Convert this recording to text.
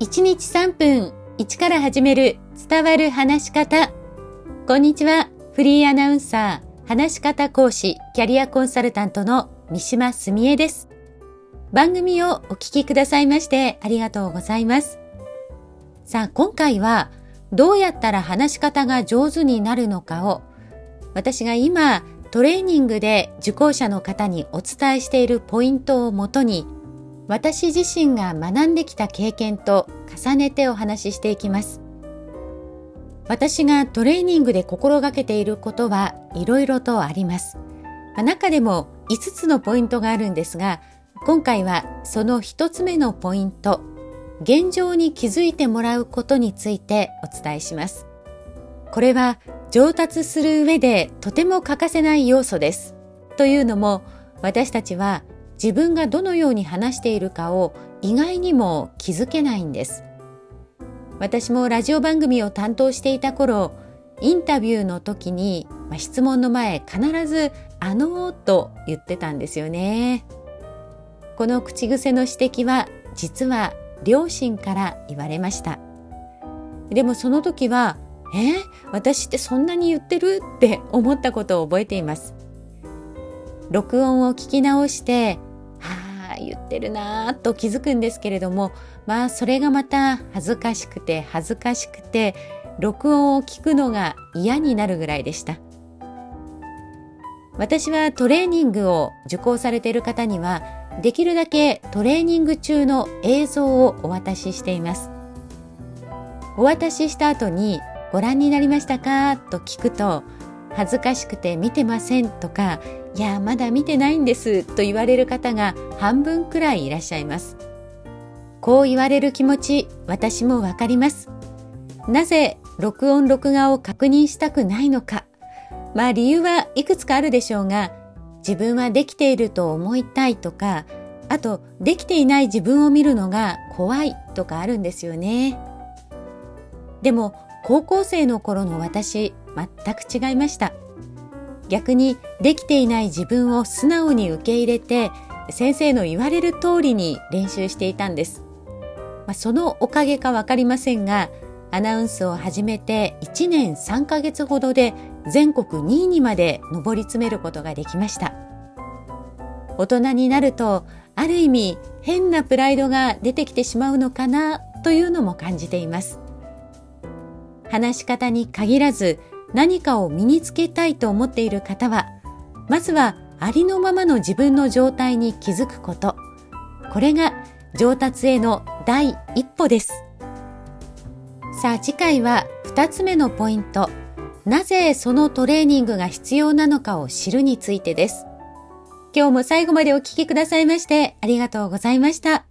1日3分1から始める伝わる話し方。こんにちは。フリーアナウンサー、話し方講師、キャリアコンサルタントの三島澄江です。番組をお聞きくださいましてありがとうございます。さあ、今回はどうやったら話し方が上手になるのかを私が今トレーニングで受講者の方にお伝えしているポイントをもとに私自身が学んできた経験と重ねてお話ししていきます。私がトレーニングで心がけていることはいろいろとあります。中でも5つのポイントがあるんですが、今回はその1つ目のポイント、現状に気づいてもらうことについてお伝えします。これは上達する上でとても欠かせない要素です。というのも私たちは自分がどのように話しているかを意外にも気づけないんです。私もラジオ番組を担当していた頃、インタビューの時に、まあ、質問の前必ず「あの」と言ってたんですよね。この口癖の指摘は実は両親から言われました。でもその時は「え私ってそんなに言ってる?」って思ったことを覚えています。録音を聞き直して言ってるなぁと気づくんですけれどもまあそれがまた恥ずかしくて恥ずかしくて録音を聞くのが嫌になるぐらいでした。私はトレーニングを受講されている方にはできるだけトレーニング中の映像をお渡ししています。お渡しした後にご覧になりましたか？と聞くと恥ずかしくて見てませんとかいやまだ見てないんですと言われる方が半分くらいいらっしゃいます。こう言われる気持ち私もわかります。なぜ録音録画を確認したくないのか。まあ理由はいくつかあるでしょうが自分はできていると思いたいとかあとできていない自分を見るのが怖いとかあるんですよね。でも高校生の頃の私全く違いました。逆にできていない自分を素直に受け入れて先生の言われる通りに練習していたんです、まあ、そのおかげかわかりませんがアナウンスを始めて1年3ヶ月ほどで全国2位にまで上り詰めることができました。大人になるとある意味変なプライドが出てきてしまうのかなというのも感じています。話し方に限らず何かを身につけたいと思っている方は、まずはありのままの自分の状態に気づくこと。これが上達への第一歩です。さあ次回は2つ目のポイント。なぜそのトレーニングが必要なのかを知るについてです。今日も最後までお聴きくださいましてありがとうございました。